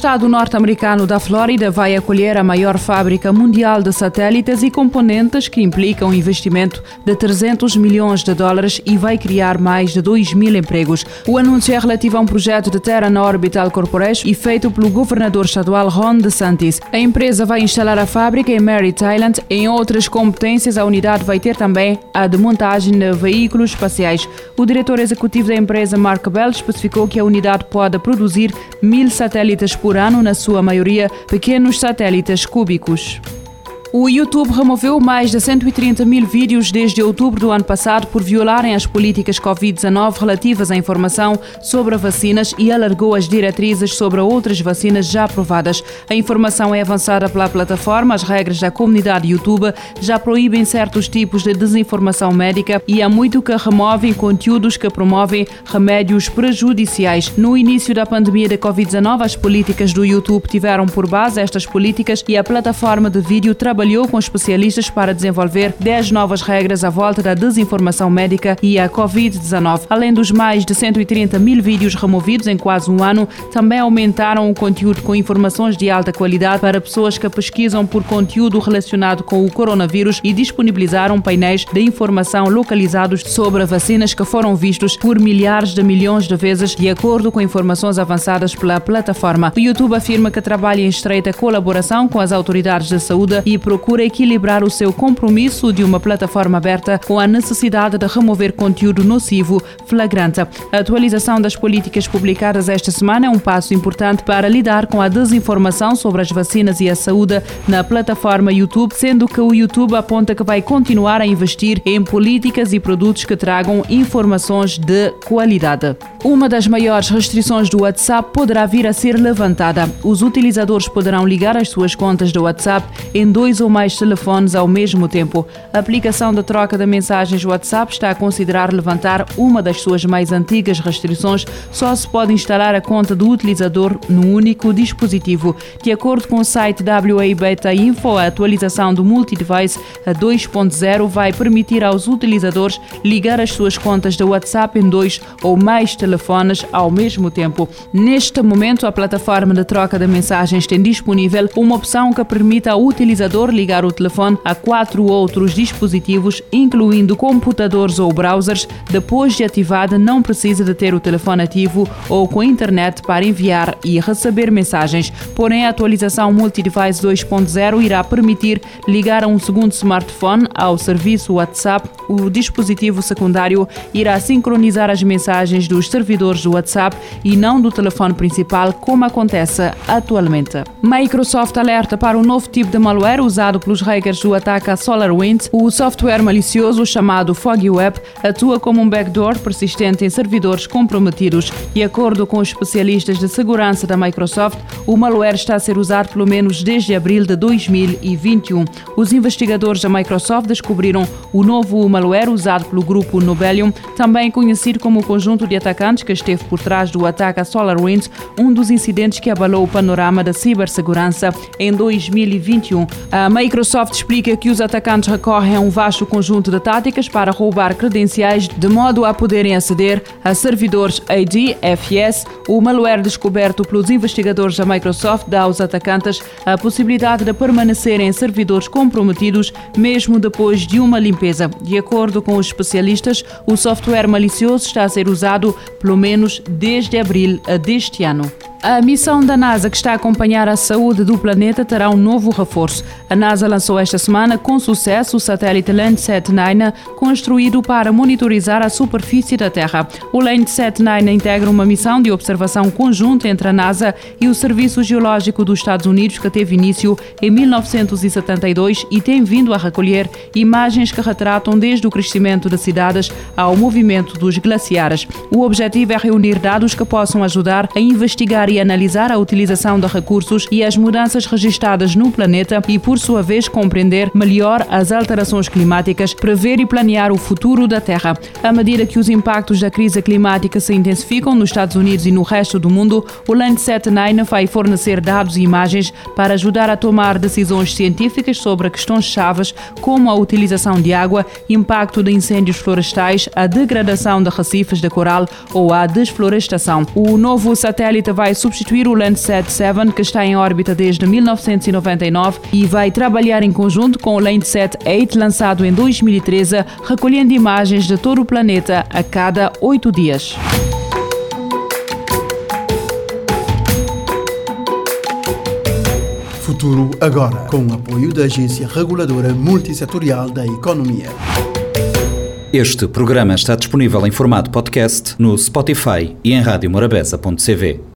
estado norte-americano da Flórida vai acolher a maior fábrica mundial de satélites e componentes que implica um investimento de 300 milhões de dólares e vai criar mais de 2 mil empregos. O anúncio é relativo a um projeto de Terra Orbital Corporation e feito pelo governador estadual Ron DeSantis. A empresa vai instalar a fábrica em Mary Thailand. Em outras competências, a unidade vai ter também a de montagem de veículos espaciais. O diretor executivo da empresa, Mark Bell, especificou que a unidade pode produzir mil satélites por ano, na sua maioria pequenos satélites cúbicos. O YouTube removeu mais de 130 mil vídeos desde outubro do ano passado por violarem as políticas Covid-19 relativas à informação sobre vacinas e alargou as diretrizes sobre outras vacinas já aprovadas. A informação é avançada pela plataforma, as regras da comunidade YouTube já proíbem certos tipos de desinformação médica e há muito que removem conteúdos que promovem remédios prejudiciais. No início da pandemia da Covid-19, as políticas do YouTube tiveram por base estas políticas e a plataforma de vídeo trabalhou trabalhou com especialistas para desenvolver 10 novas regras à volta da desinformação médica e a Covid-19. Além dos mais de 130 mil vídeos removidos em quase um ano, também aumentaram o conteúdo com informações de alta qualidade para pessoas que pesquisam por conteúdo relacionado com o coronavírus e disponibilizaram painéis de informação localizados sobre vacinas que foram vistos por milhares de milhões de vezes, de acordo com informações avançadas pela plataforma. O YouTube afirma que trabalha em estreita colaboração com as autoridades de saúde e procura equilibrar o seu compromisso de uma plataforma aberta com a necessidade de remover conteúdo nocivo flagrante. A atualização das políticas publicadas esta semana é um passo importante para lidar com a desinformação sobre as vacinas e a saúde na plataforma YouTube, sendo que o YouTube aponta que vai continuar a investir em políticas e produtos que tragam informações de qualidade. Uma das maiores restrições do WhatsApp poderá vir a ser levantada. Os utilizadores poderão ligar as suas contas do WhatsApp em dois ou mais telefones ao mesmo tempo. A aplicação de troca de mensagens WhatsApp está a considerar levantar uma das suas mais antigas restrições. Só se pode instalar a conta do utilizador no único dispositivo. De acordo com o site WA Beta Info, a atualização do Multidevice 2.0 vai permitir aos utilizadores ligar as suas contas de WhatsApp em dois ou mais telefones ao mesmo tempo. Neste momento, a plataforma de troca de mensagens tem disponível uma opção que permite ao utilizador ligar o telefone a quatro outros dispositivos, incluindo computadores ou browsers. Depois de ativada, não precisa de ter o telefone ativo ou com internet para enviar e receber mensagens. Porém, a atualização Multidevice 2.0 irá permitir ligar a um segundo smartphone ao serviço WhatsApp. O dispositivo secundário irá sincronizar as mensagens dos servidores do WhatsApp e não do telefone principal, como acontece atualmente. Microsoft alerta para um novo tipo de malware usado pelos hackers do ataque a SolarWinds, o software malicioso chamado Foggy Web atua como um backdoor persistente em servidores comprometidos. De acordo com especialistas de segurança da Microsoft, o malware está a ser usado pelo menos desde abril de 2021. Os investigadores da Microsoft descobriram o novo malware usado pelo grupo Nobelium, também conhecido como o conjunto de atacantes que esteve por trás do ataque a SolarWinds, um dos incidentes que abalou o panorama da cibersegurança em 2021. A Microsoft explica que os atacantes recorrem a um vasto conjunto de táticas para roubar credenciais de modo a poderem aceder a servidores AD/FS. O malware descoberto pelos investigadores da Microsoft dá aos atacantes a possibilidade de permanecerem em servidores comprometidos mesmo depois de uma limpeza. De acordo com os especialistas, o software malicioso está a ser usado pelo menos desde abril deste ano. A missão da NASA que está a acompanhar a saúde do planeta terá um novo reforço. A NASA lançou esta semana com sucesso o satélite Landsat 9, construído para monitorizar a superfície da Terra. O Landsat 9 integra uma missão de observação conjunta entre a NASA e o Serviço Geológico dos Estados Unidos, que teve início em 1972 e tem vindo a recolher imagens que retratam desde o crescimento das cidades ao movimento dos glaciares. O objetivo é reunir dados que possam ajudar a investigar e analisar a utilização de recursos e as mudanças registradas no planeta e, por sua vez, compreender melhor as alterações climáticas, prever e planear o futuro da Terra. À medida que os impactos da crise climática se intensificam nos Estados Unidos e no resto do mundo, o Landsat 9 vai fornecer dados e imagens para ajudar a tomar decisões científicas sobre questões chaves como a utilização de água, impacto de incêndios florestais, a degradação de recifes de coral ou a desflorestação. O novo satélite vai substituir o Landsat 7, que está em órbita desde 1999 e vai trabalhar em conjunto com o Landsat 8, lançado em 2013, recolhendo imagens de todo o planeta a cada oito dias. Futuro agora, com o apoio da Agência Reguladora Multissetorial da Economia. Este programa está disponível em formato podcast no Spotify e em radiomorabeza.cv.